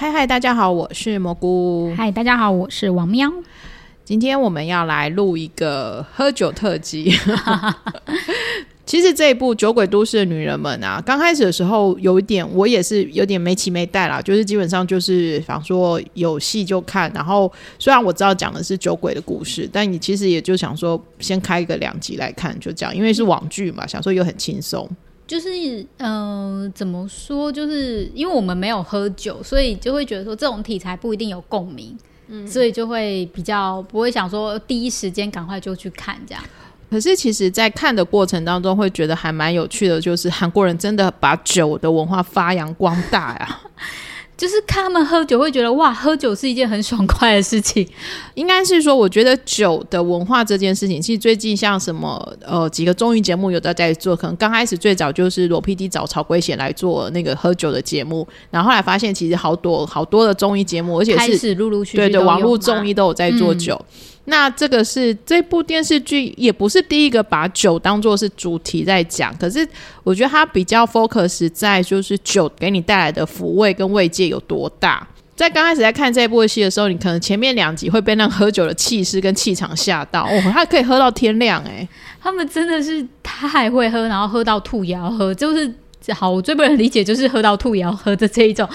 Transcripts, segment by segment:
嗨嗨，大家好，我是蘑菇。嗨，大家好，我是王喵。今天我们要来录一个喝酒特辑。其实这一部《酒鬼都市的女人们》啊，刚开始的时候有一点，我也是有点没期没待啦，就是基本上就是想说有戏就看。然后虽然我知道讲的是酒鬼的故事，但你其实也就想说先开一个两集来看，就这样，因为是网剧嘛，想说又很轻松。就是嗯，怎么说？就是因为我们没有喝酒，所以就会觉得说这种题材不一定有共鸣，嗯，所以就会比较不会想说第一时间赶快就去看这样。可是其实，在看的过程当中，会觉得还蛮有趣的，就是韩国人真的把酒的文化发扬光大呀。就是看他们喝酒，会觉得哇，喝酒是一件很爽快的事情。应该是说，我觉得酒的文化这件事情，其实最近像什么呃几个综艺节目有的在做，可能刚开始最早就是罗 PD 找曹圭贤来做那个喝酒的节目，然后后来发现其实好多好多的综艺节目，而且是陆陆续续对对网络综艺都有在做酒。那这个是这部电视剧也不是第一个把酒当做是主题在讲，可是我觉得它比较 focus 在就是酒给你带来的抚慰跟慰藉有多大。在刚开始在看这部戏的时候，你可能前面两集会被那喝酒的气势跟气场吓到，哦，他可以喝到天亮哎，他们真的是太会喝，然后喝到吐也要喝，就是好，我最不能理解就是喝到吐也要喝的这一种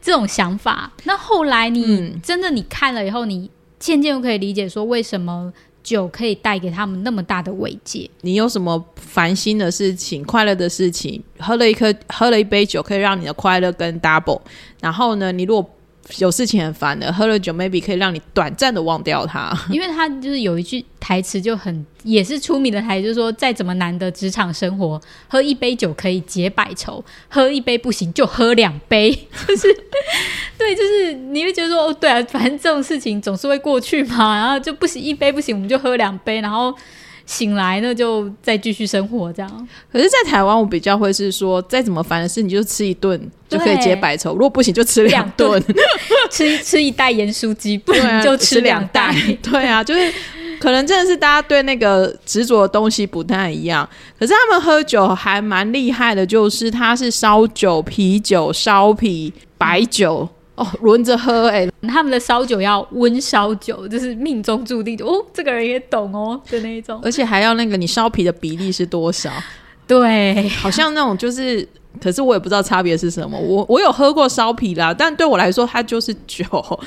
这种想法。那后来你真的你看了以后，你。渐渐又可以理解说，为什么酒可以带给他们那么大的慰藉。你有什么烦心的事情、快乐的事情，喝了一颗、喝了一杯酒，可以让你的快乐跟 double。然后呢，你如果有事情很烦的，喝了酒 maybe 可以让你短暂的忘掉它，因为他就是有一句台词就很也是出名的台词，就是说再怎么难的职场生活，喝一杯酒可以解百愁，喝一杯不行就喝两杯，就是对，就是你会觉得说哦，对啊，反正这种事情总是会过去嘛，然后就不行一杯不行，我们就喝两杯，然后。醒来呢，就再继续生活这样。可是，在台湾，我比较会是说，再怎么烦的事，你就吃一顿就可以解百愁。如果不行，就吃两顿，吃吃一袋盐酥鸡，不行就吃两袋。对啊，就是可能真的是大家对那个执着的东西不太一样。可是他们喝酒还蛮厉害的，就是他是烧酒、啤酒、烧啤、白酒。哦，轮着喝哎，他们的烧酒要温烧酒，就是命中注定哦，这个人也懂哦的那一种，而且还要那个你烧皮的比例是多少？对，好像那种就是，可是我也不知道差别是什么。我我有喝过烧皮啦，但对我来说它就是酒。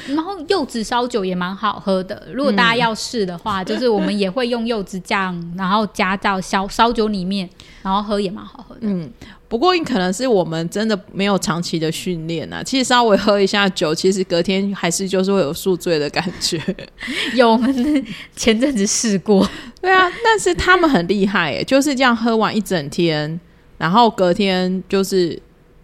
然后柚子烧酒也蛮好喝的，如果大家要试的话，就是我们也会用柚子酱，然后加到烧烧酒里面，然后喝也蛮好喝的。嗯。不过，可能是我们真的没有长期的训练啊。其实稍微喝一下酒，其实隔天还是就是会有宿醉的感觉。有，我们前阵子试过。对啊，但是他们很厉害，哎，就是这样喝完一整天，然后隔天就是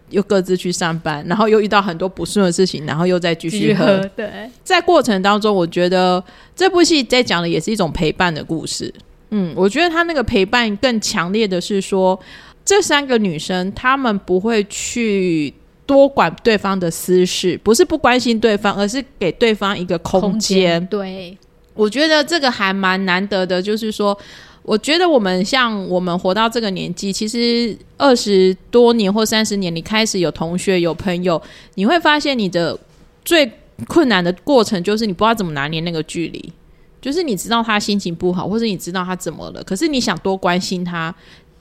又各自去上班，然后又遇到很多不顺的事情，然后又再继续喝。对，在过程当中，我觉得这部戏在讲的也是一种陪伴的故事。嗯，我觉得他那个陪伴更强烈的是说。这三个女生，她们不会去多管对方的私事，不是不关心对方，而是给对方一个空间。对，我觉得这个还蛮难得的。就是说，我觉得我们像我们活到这个年纪，其实二十多年或三十年，你开始有同学、有朋友，你会发现你的最困难的过程，就是你不知道怎么拿捏那个距离。就是你知道他心情不好，或者你知道他怎么了，可是你想多关心他。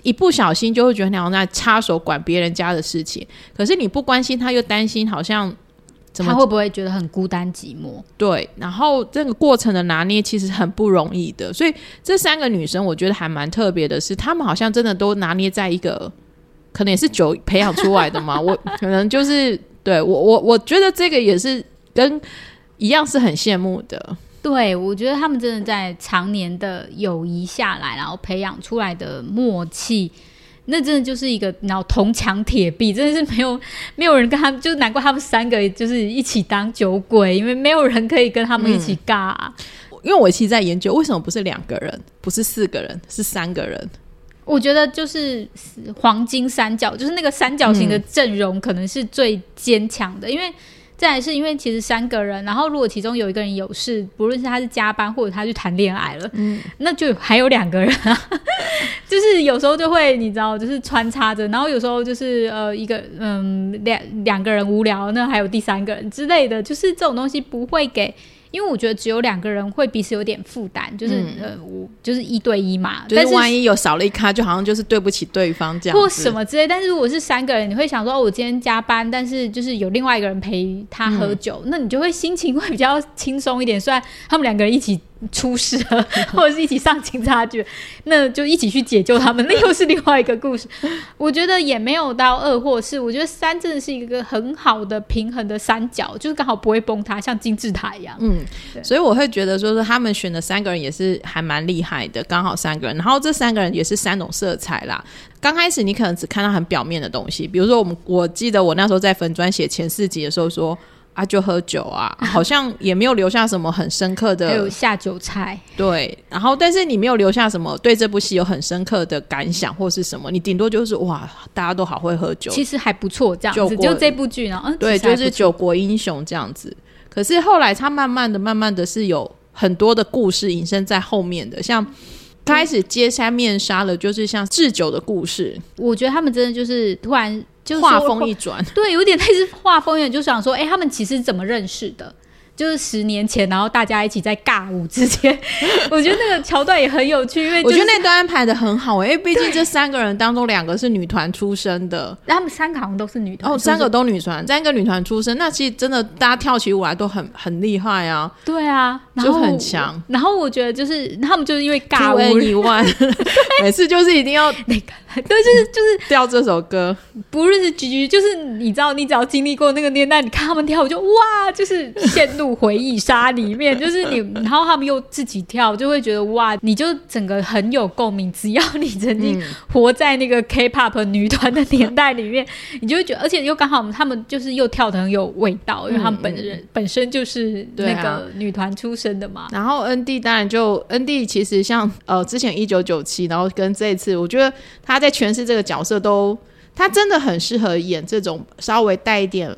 一不小心就会觉得你好像在插手管别人家的事情，可是你不关心他，又担心好像怎么他会不会觉得很孤单寂寞？对，然后这个过程的拿捏其实很不容易的，所以这三个女生我觉得还蛮特别的，是她们好像真的都拿捏在一个，可能也是酒培养出来的嘛。我可能就是对我我我觉得这个也是跟一样是很羡慕的。对，我觉得他们真的在常年的友谊下来，然后培养出来的默契，那真的就是一个然后铜墙铁壁，真的是没有没有人跟他们，就难怪他们三个就是一起当酒鬼，因为没有人可以跟他们一起尬。因为我其实在研究为什么不是两个人，不是四个人，是三个人。我觉得就是黄金三角，就是那个三角形的阵容可能是最坚强的，因为。再来是因为其实三个人，然后如果其中有一个人有事，不论是他是加班或者他去谈恋爱了，嗯，那就还有两个人啊，就是有时候就会你知道，就是穿插着，然后有时候就是呃一个嗯两两个人无聊，那还有第三个人之类的，就是这种东西不会给。因为我觉得只有两个人会彼此有点负担，就是呃，我就是一对一嘛，就是万一有少了一咖，就好像就是对不起对方这样，或什么之类。但是如果是三个人，你会想说，哦，我今天加班，但是就是有另外一个人陪他喝酒，那你就会心情会比较轻松一点。虽然他们两个人一起。出事了，或者是一起上警察局，那就一起去解救他们，那又是另外一个故事。我觉得也没有到二或是，我觉得三真的是一个很好的平衡的三角，就是刚好不会崩塌，像金字塔一样。嗯，所以我会觉得说是他们选的三个人也是还蛮厉害的，刚好三个人，然后这三个人也是三种色彩啦。刚开始你可能只看到很表面的东西，比如说我们我记得我那时候在粉砖写前四集的时候说。啊，就喝酒啊，好像也没有留下什么很深刻的。还有下酒菜。对，然后但是你没有留下什么对这部戏有很深刻的感想或是什么，你顶多就是哇，大家都好会喝酒，其实还不错这样子。就这部剧呢，嗯，对，就是九国英雄这样子。可是后来他慢慢的、慢慢的是有很多的故事隐身在后面的，像开始揭下面纱了，就是像制酒的故事。我觉得他们真的就是突然。画风一转，对，有点类似画风一转，就想说，哎，他们其实怎么认识的？就是十年前，然后大家一起在尬舞之间，我觉得那个桥段也很有趣，因为我觉得那段安排的很好，因为毕竟这三个人当中两个是女团出身的，他们三个好像都是女团，哦，三个都女团，三个女团出身，那其实真的大家跳起舞来都很很厉害啊，对啊，就很强。然后我觉得就是他们就是因为尬舞一万，每次就是一定要那个，对，就是就是 跳这首歌，不论是菊菊，就是你知道，你只要经历过那个年代，你看他们跳舞就哇，就是陷入。回忆杀里面，就是你，然后他们又自己跳，就会觉得哇，你就整个很有共鸣。只要你曾经活在那个 K-pop 女团的年代里面，你就会觉得，而且又刚好他们就是又跳的很有味道，因为他们本人本身就是那个女团出身的嘛。然后 N D 当然就 N D，其实像呃之前一九九七，然后跟这一次，我觉得他在诠释这个角色都，他真的很适合演这种稍微带一点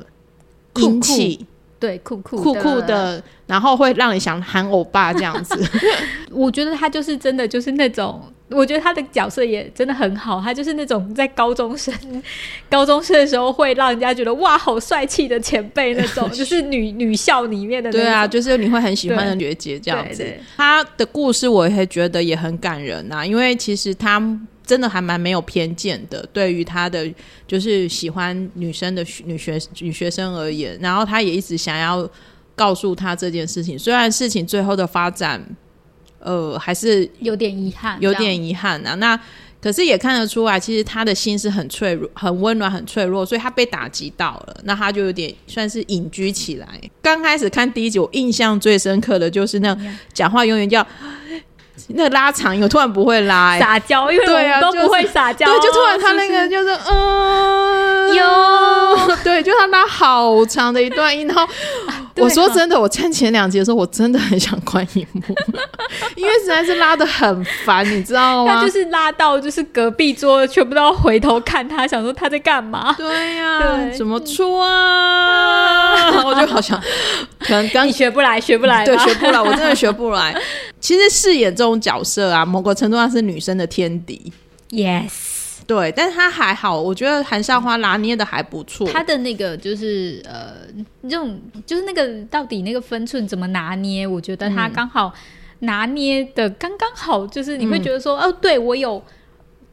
英气。对，酷酷酷酷的，然后会让你想喊欧巴这样子。我觉得他就是真的，就是那种，我觉得他的角色也真的很好。他就是那种在高中生、高中生的时候会让人家觉得哇，好帅气的前辈那种，就是女女校里面的。对啊，就是你会很喜欢的学姐这样子。他的故事我也觉得也很感人呐，因为其实他。真的还蛮没有偏见的，对于他的就是喜欢女生的女学女学生而言，然后他也一直想要告诉他这件事情。虽然事情最后的发展，呃，还是有点遗憾，有点遗憾啊。那可是也看得出来，其实他的心是很脆弱、很温暖、很脆弱，所以他被打击到了，那他就有点算是隐居起来。刚开始看第一集，我印象最深刻的就是那讲话永远叫。那个拉长音，我突然不会拉，撒娇，因为对啊，都不会撒娇，对，就突然他那个就是嗯，有，对，就他拉好长的一段音，然后 我说真的，我看前两集的时候，我真的很想关荧幕，因为实在是拉的很烦，你知道吗？他就是拉到就是隔壁桌全部都要回头看他，想说他在干嘛？对呀，怎么出啊？我就好想可能刚你学不来，学不来，对，学不来，我真的学不来。其实饰演这种角色啊，某个程度上是女生的天敌。Yes，对，但是他还好，我觉得韩少花拿捏的还不错。他的那个就是呃，这种就是那个到底那个分寸怎么拿捏？我觉得他刚好拿捏的刚刚好，就是你会觉得说，哦，对我有。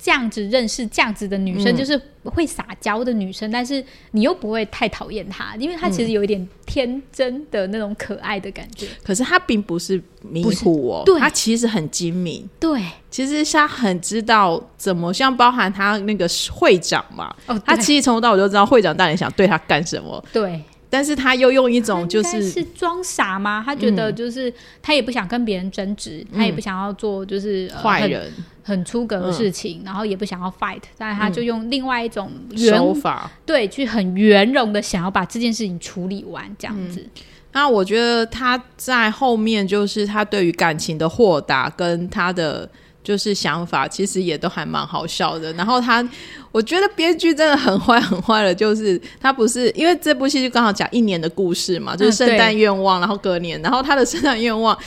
这样子认识这样子的女生，就是会撒娇的女生，但是你又不会太讨厌她，因为她其实有一点天真的那种可爱的感觉。可是她并不是迷糊哦，她其实很精明。对，其实她很知道怎么，像包含她那个会长嘛，哦，她其实从头到尾就知道会长到底想对她干什么。对。但是他又用一种就是是装傻吗？他觉得就是他也不想跟别人争执，他也不想要做就是坏人很出格的事情，然后也不想要 fight，但他就用另外一种手法，对，去很圆融的想要把这件事情处理完这样子。那我觉得他在后面就是他对于感情的豁达跟他的。就是想法，其实也都还蛮好笑的。然后他，我觉得编剧真的很坏 很坏了，就是他不是因为这部戏就刚好讲一年的故事嘛，就是圣诞愿望，然后隔年，然后他的圣诞愿望。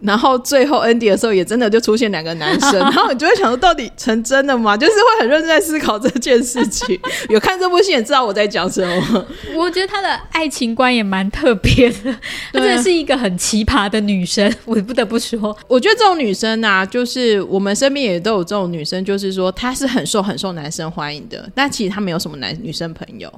然后最后 ending 的时候，也真的就出现两个男生，然后你就会想说，到底成真的吗？就是会很认真在思考这件事情。有看这部戏，也知道我在讲什么。我觉得他的爱情观也蛮特别的，她真的是一个很奇葩的女生，我不得不说。我觉得这种女生啊，就是我们身边也都有这种女生，就是说她是很受很受男生欢迎的，但其实她没有什么男女生朋友。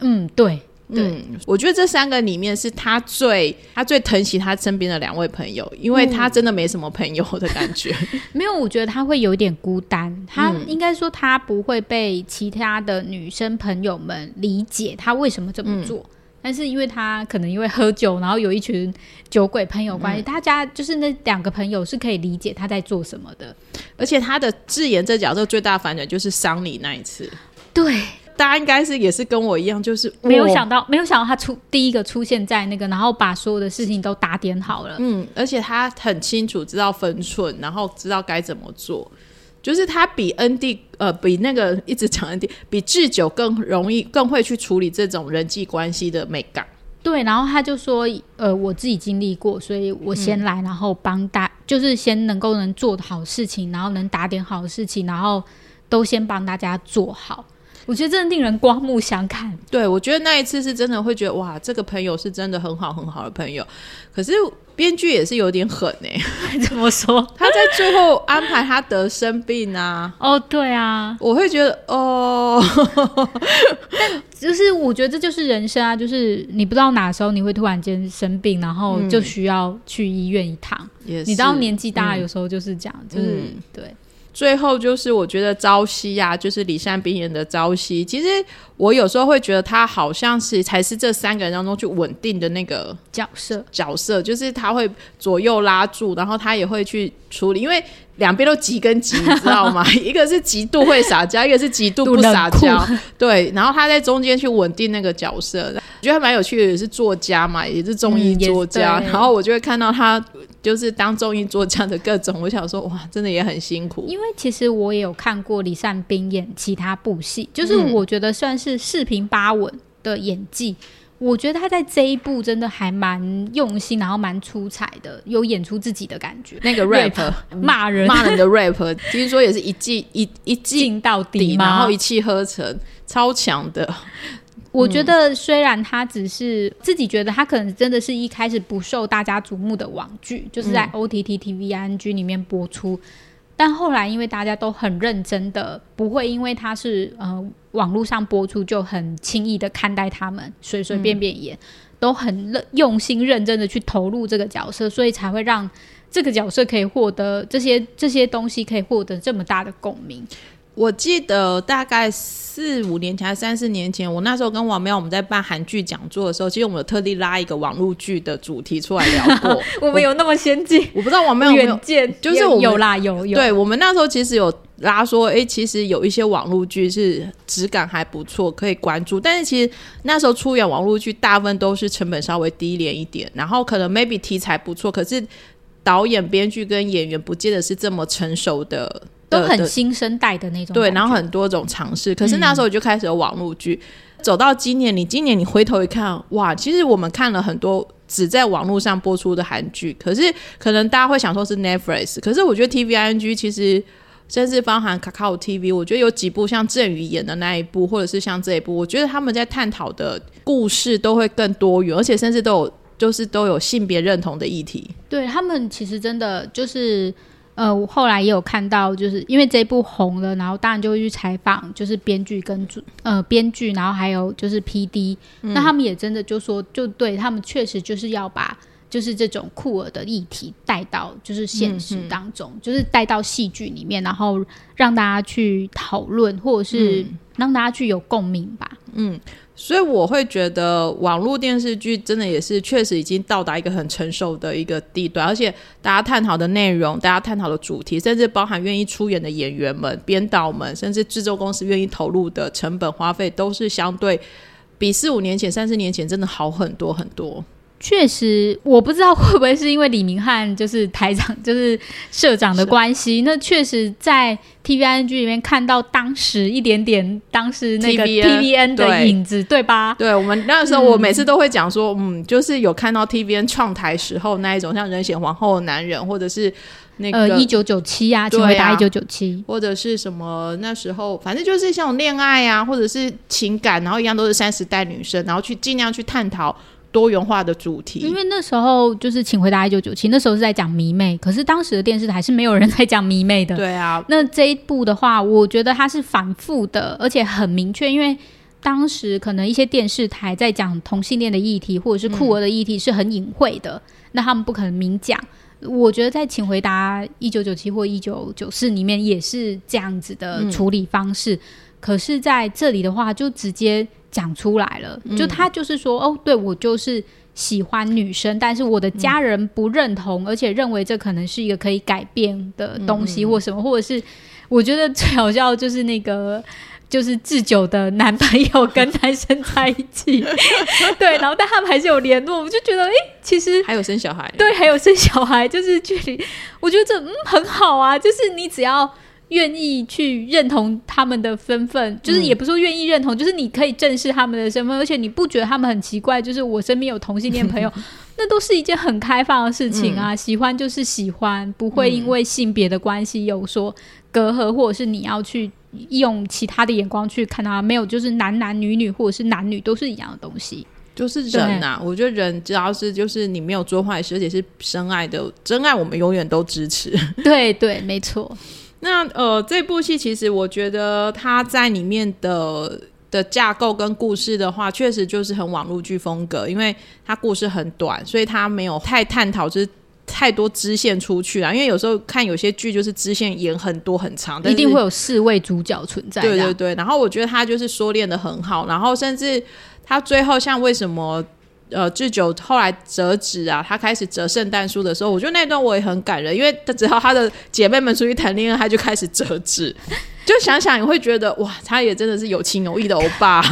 嗯，对。嗯，我觉得这三个里面是他最他最疼惜他身边的两位朋友，因为他真的没什么朋友的感觉。没有，我觉得他会有点孤单。他应该说他不会被其他的女生朋友们理解他为什么这么做，但是因为他可能因为喝酒，然后有一群酒鬼朋友关系，大家就是那两个朋友是可以理解他在做什么的。而且他的智妍这角色最大反转就是丧礼那一次，对。大家应该是也是跟我一样，就是没有想到，没有想到他出第一个出现在那个，然后把所有的事情都打点好了。嗯，而且他很清楚知道分寸，然后知道该怎么做。就是他比恩蒂呃，比那个一直讲恩蒂，比智久更容易，更会去处理这种人际关系的美感。对，然后他就说，呃，我自己经历过，所以我先来，然后帮大，就是先能够能做好事情，然后能打点好事情，然后都先帮大家做好。我觉得真的令人刮目相看。对，我觉得那一次是真的会觉得哇，这个朋友是真的很好很好的朋友。可是编剧也是有点狠哎，怎么说？他在最后安排他得生病啊？哦，对啊，我会觉得哦，但就是我觉得这就是人生啊，就是你不知道哪时候你会突然间生病，然后就需要去医院一趟。你知道年纪大有时候就是这样，就是对。最后就是我觉得朝夕呀，就是李善斌演的朝夕。其实我有时候会觉得他好像是才是这三个人当中去稳定的那个角色。角色就是他会左右拉住，然后他也会去处理，因为两边都急跟急，你知道吗？一个是极度会撒娇，一个是极度不撒娇。对，然后他在中间去稳定那个角色，我觉得蛮有趣的。也是作家嘛，也是综艺作家，然后我就会看到他。就是当综艺作家的各种，我想说哇，真的也很辛苦。因为其实我也有看过李善斌演其他部戏，就是我觉得算是四平八稳的演技。我觉得他在这一部真的还蛮用心，然后蛮出彩的，有演出自己的感觉。那个 rap 骂人骂人的 rap，听说也是一记一一进到底，然后一气呵成，超强的。我觉得虽然他只是自己觉得他可能真的是一开始不受大家瞩目的网剧，就是在 O T T T V I N G 里面播出，但后来因为大家都很认真的，不会因为他是呃网络上播出就很轻易的看待他们，随随便便演，都很认用心认真的去投入这个角色，所以才会让这个角色可以获得这些这些东西可以获得这么大的共鸣。我记得大概四五年前还是三四年前，我那时候跟王喵我们在办韩剧讲座的时候，其实我们有特地拉一个网络剧的主题出来聊过。我们有那么先进？我不知道王喵有没有，就是我有啦有有。对我们那时候其实有拉说，哎，其实有一些网络剧是质感还不错，可以关注。但是其实那时候出演网络剧，大部分都是成本稍微低廉一点，然后可能 maybe 题材不错，可是导演、编剧跟演员不见得是这么成熟的。都很新生代的那种，对，然后很多种尝试。可是那时候就开始有网络剧，走到今年，你今年你回头一看，哇，其实我们看了很多只在网络上播出的韩剧，可是可能大家会想说是 Netflix，可是我觉得 T V I N G 其实甚至包含 Kakao T V，我觉得有几部像郑宇演的那一部，或者是像这一部，我觉得他们在探讨的故事都会更多元，而且甚至都有就是都有性别认同的议题。对他们其实真的就是。呃，我后来也有看到，就是因为这部红了，然后当然就会去采访，就是编剧跟主呃编剧，然后还有就是 P D，那他们也真的就说，就对他们确实就是要把就是这种酷儿的议题带到就是现实当中，就是带到戏剧里面，然后让大家去讨论，或者是让大家去有共鸣吧。嗯。所以我会觉得网络电视剧真的也是确实已经到达一个很成熟的一个地段，而且大家探讨的内容、大家探讨的主题，甚至包含愿意出演的演员们、编导们，甚至制作公司愿意投入的成本花费，都是相对比四五年前、三四年前真的好很多很多。确实，我不知道会不会是因为李明翰就是台长，就是社长的关系。那确实在 TVNG 里面看到当时一点点，当时那个 TVN 的影子，对吧？对，我们那时候我每次都会讲说，嗯，就是有看到 TVN 创台时候那一种像人显皇后的男人，或者是那个一九九七啊，请回答一九九七，或者是什么那时候，反正就是像恋爱啊，或者是情感，然后一样都是三十代女生，然后去尽量去探讨。多元化的主题，因为那时候就是请回答一九九七，那时候是在讲迷妹，可是当时的电视台是没有人在讲迷妹的。对啊，那这一部的话，我觉得它是反复的，而且很明确，因为当时可能一些电视台在讲同性恋的议题或者是酷儿的议题是很隐晦的，那他们不可能明讲。我觉得在请回答一九九七或一九九四里面也是这样子的处理方式，可是在这里的话就直接。讲出来了，就他就是说，哦，对我就是喜欢女生，但是我的家人不认同，而且认为这可能是一个可以改变的东西，或什么，或者是我觉得最好笑就是那个就是智久的男朋友跟男生在一起，对，然后但他们还是有联络，我就觉得，哎，其实还有生小孩，对，还有生小孩，就是距离，我觉得这嗯很好啊，就是你只要。愿意去认同他们的身份，就是也不说愿意认同，就是你可以正视他们的身份，而且你不觉得他们很奇怪？就是我身边有同性恋朋友，那都是一件很开放的事情啊。喜欢就是喜欢，不会因为性别的关系有说隔阂，或者是你要去用其他的眼光去看他。没有，就是男男女女或者是男女都是一样的东西，就是人呐。我觉得人只要是就是你没有做坏事，而且是深爱的真爱，我们永远都支持。对对，没错。那呃，这部戏其实我觉得它在里面的的架构跟故事的话，确实就是很网络剧风格，因为它故事很短，所以它没有太探讨就是太多支线出去了。因为有时候看有些剧就是支线演很多很长，一定会有四位主角存在。对对对，然后我觉得他就是说练的很好，然后甚至他最后像为什么？呃，智久后来折纸啊，他开始折圣诞树的时候，我觉得那段我也很感人，因为他只要他的姐妹们出去谈恋爱，他就开始折纸，就想想你会觉得哇，他也真的是有情有义的欧巴。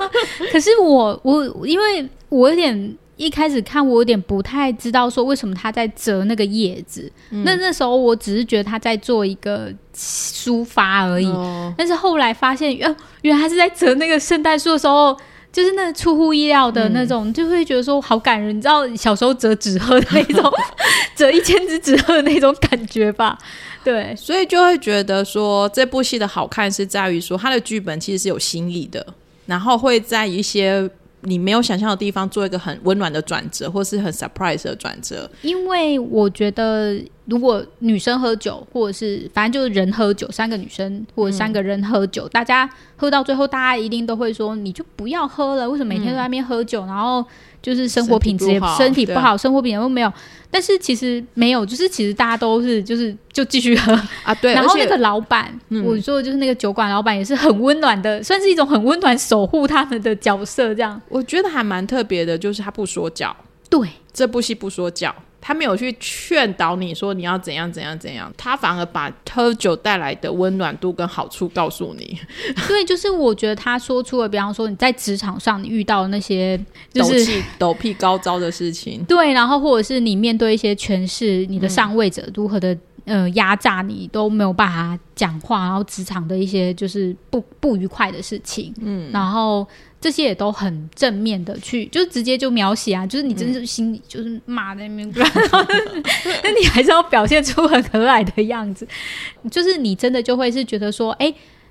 可是我我因为我有点一开始看我有点不太知道说为什么他在折那个叶子，那那时候我只是觉得他在做一个抒发而已，但是后来发现，原原来他是在折那个圣诞树的时候。就是那出乎意料的那种，就会觉得说好感人。你知道小时候折纸鹤的那种，折一千只纸鹤的那种感觉吧？对，所以就会觉得说这部戏的好看是在于说它的剧本其实是有新意的，然后会在一些你没有想象的地方做一个很温暖的转折，或是很 surprise 的转折。因为我觉得。如果女生喝酒，或者是反正就是人喝酒，三个女生或者三个人喝酒，大家喝到最后，大家一定都会说，你就不要喝了。为什么每天都在那边喝酒？然后就是生活品质也身体不好，生活品质都没有。但是其实没有，就是其实大家都是就是就继续喝 啊。对，然后那个老板，我说的就是那个酒馆老板，也是很温暖的，算是一种很温暖守护他们的角色。这样我觉得还蛮特别的，就是他不说教。对，这部戏不说教。他没有去劝导你说你要怎样怎样怎样，他反而把喝酒带来的温暖度跟好处告诉你。对，就是我觉得他说出了，比方说你在职场上你遇到那些就是、斗屁高招的事情，对，然后或者是你面对一些权势，你的上位者如何的呃压榨你，都没有办法讲话，然后职场的一些就是不不愉快的事情，嗯，然后。这些也都很正面的去，就是直接就描写啊，就是你真是心里就是骂在那边，那你还是要表现出很和蔼的样子，就是你真的就会是觉得说，哎。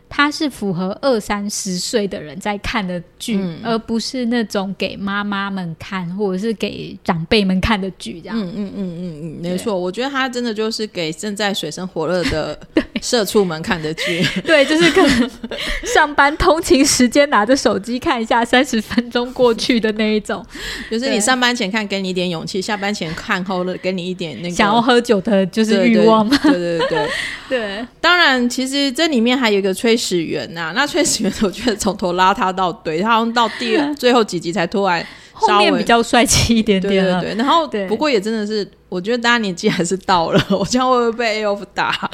它是符合二三十岁的人在看的剧，而不是那种给妈妈们看或者是给长辈们看的剧，这样。嗯嗯嗯嗯嗯，没错，我觉得它真的就是给正在水深火热的 社畜们看的剧。对，就是可能上班通勤时间拿着手机看一下，三十分钟过去的那一种。就是你上班前看，给你一点勇气；下班前看后了，给你一点那个想要喝酒的就是欲望。对对对 对。当然，其实这里面还有一个崔。始源呐，那崔始源，我觉得从头拉他到对，他好像到第 最后几集才突然后面比较帅气一点点了。对，然后不过也真的是，我觉得大家年纪还是到了，我将会不会被 A F 打？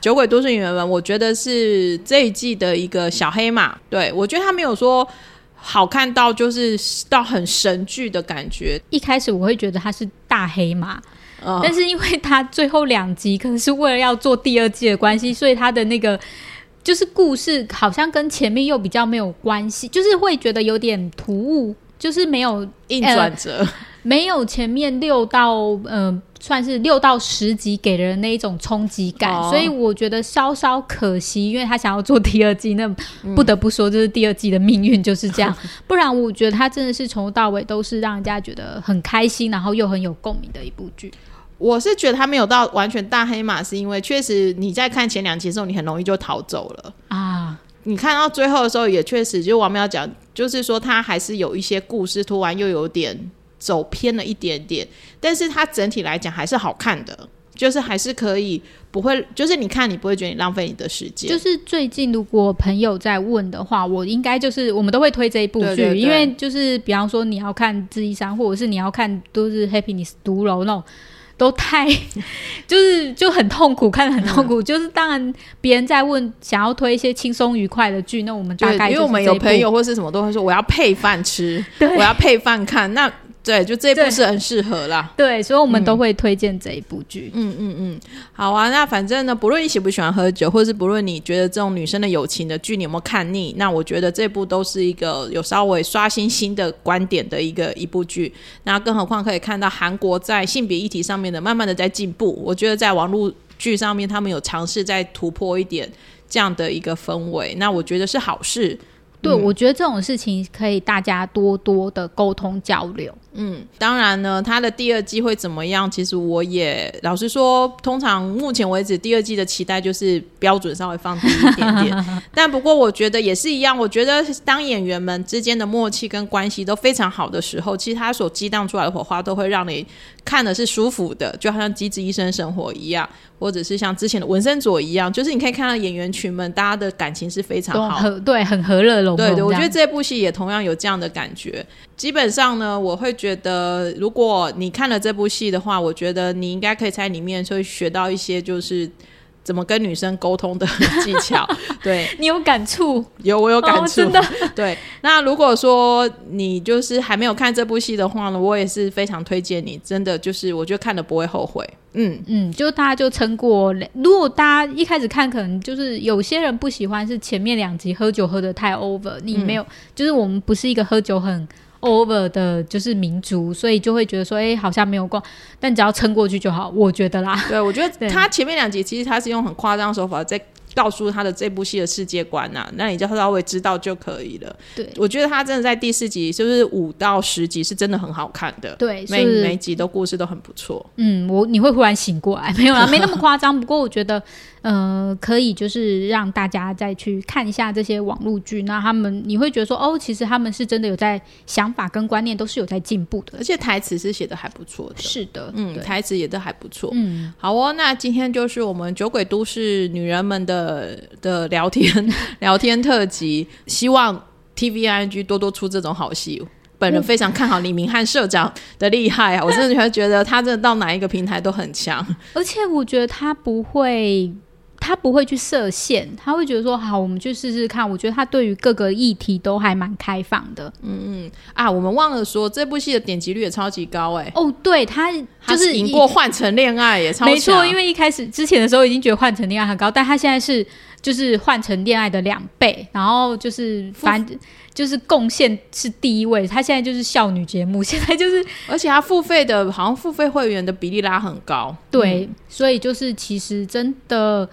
酒鬼都市演员们，我觉得是这一季的一个小黑马。对我觉得他没有说好看到就是到很神剧的感觉。一开始我会觉得他是大黑马，嗯但是因为他最后两集可能是为了要做第二季的关系，所以他的那个就是故事好像跟前面又比较没有关系，就是会觉得有点突兀，就是没有硬转折，没有前面六到呃算是六到十集给人那一种冲击感，哦所以我觉得稍稍可惜，因为他想要做第二季，那嗯不得不说，就是第二季的命运就是这样。不然我觉得他真的是从头到尾都是让人家觉得很开心，然后又很有共鸣的一部剧。我是觉得他没有到完全大黑马，是因为确实你在看前两集的时候，你很容易就逃走了。啊，你看到最后的时候，也确实，就王淼讲，就是说他还是有一些故事，突然又有点走偏了一点点，但是它整体来讲还是好看的，就是还是可以，不会，就是你看你不会觉得你浪费你的时间，就是最近如果朋友在问的话，我应该就是我们都会推这一部剧，因为就是比方说你要看《智异山》，或者是你要看都是 Happiness 独楼那种。都太 就是就很痛苦，看得很痛嗯苦。就是当然，别人在问想要推一些轻松愉快的剧，那我们大对，概因为我们有朋友或是什么都会说我要配饭吃，对我要配饭看，那对，就这一部是很适合啦。对，所以我们都会推荐这一部剧。嗯嗯嗯，好啊。那反正呢，不论你喜不喜欢喝酒，或是不论你觉得这种女生的友情的剧你有没有看腻，那我觉得这部都是一个有稍微刷新新的观点的一个一部剧。那更何况可以看到韩国在性别议题上面的慢慢的在进步。我觉得在网络剧上面，他们有尝试在突破一点这样的一个氛围，那我觉得是好事。对，我觉得这种事情可以大家多多的沟通交流。嗯，当然呢，它的第二季会怎么样？其实我也老实说，通常目前为止第二季的期待就是标准稍微放低一点点。但不过我觉得也是一样，我觉得当演员们之间的默契跟关系都非常好的时候，其实他所激荡出来的火花都会让你看的是舒服的，就好像《机智医生生活》一样，或者是像之前的《文森佐》一样，就是你可以看到演员群们大家的感情是非常好。和对很和乐融融。对对，我觉得这部戏也同样有这样的感觉。基本上呢，我会觉得，如果你看了这部戏的话，我觉得你应该可以在里面会学到一些就是怎么跟女生沟通的技巧。对，你有感触，有我有感触，哦真的。对，那如果说你就是还没有看这部戏的话呢，我也是非常推荐你，真的就是我觉得看了不会后悔。嗯，嗯，就大家就撑过。如果大家一开始看，可能就是有些人不喜欢是前面两集喝酒喝的太 over，你没有，就是我们不是一个喝酒很 over 的，就是民族，所以就会觉得说，哎、好像没有过，但只要撑过去就好，我觉得啦。对，我觉得 他前面两集其实他是用很夸张的手法在告诉他的这部戏的世界观呐、那你就稍微知道就可以了。对我觉得他真的在第四集，就是五到十集是真的很好看的，对，每每集都故事都很不错。嗯，我你会忽然醒过来，没有啦，没那么夸张。不过我觉得，呃，可以就是让大家再去看一下这些网络剧，那他们你会觉得说，哦，其实他们是真的有在想法跟观念都是有在进步的而。且台词是写的还不错的，是的，嗯，台词也都还不错。嗯，好哦，那今天就是我们酒鬼都市女人们的的聊天 聊天特辑，希望 TVING 多多出这种好戏。本人非常看好李明翰社长的厉害啊！我真的觉得他真的到哪一个平台都很强。而且我觉得他不会，他不会去设限，他会觉得说，好，我们去试试看。我觉得他对于各个议题都还蛮开放的。嗯嗯啊，我们忘了说，这部戏的点击率也超级高哎、哦，对他他就是赢过《换成恋爱》也超强没错，因为一开始之前的时候已经觉得换成恋爱很高，但他现在是就是换成恋爱的两倍，然后就是反正就是贡献是第一位，他现在就是少女节目，现在就是而且他付费的，好像付费会员的比例拉很高。对，所以就是其实真的，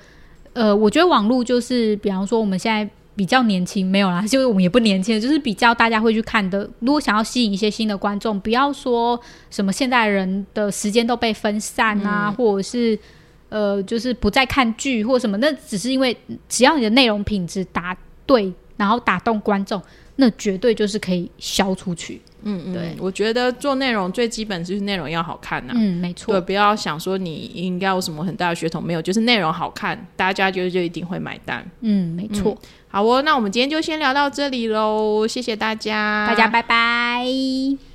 呃，我觉得网络就是，比方说我们现在。比较年轻没有啦，就是我们也不年轻，就是比较大家会去看的。如果想要吸引一些新的观众，不要说什么现代人的时间都被分散啊，或者是呃，就是不再看剧或什么，那只是因为只要你的内容品质答对，然后打动观众，那绝对就是可以销出去。嗯嗯，对我觉得做内容最基本就是内容要好看呐、嗯，没对，错。不要想说你应该有什么很大的血统，没有，就是内容好看，大家就就一定会买单。嗯，没错。好哦，那我们今天就先聊到这里喽，谢谢大家，大家拜拜。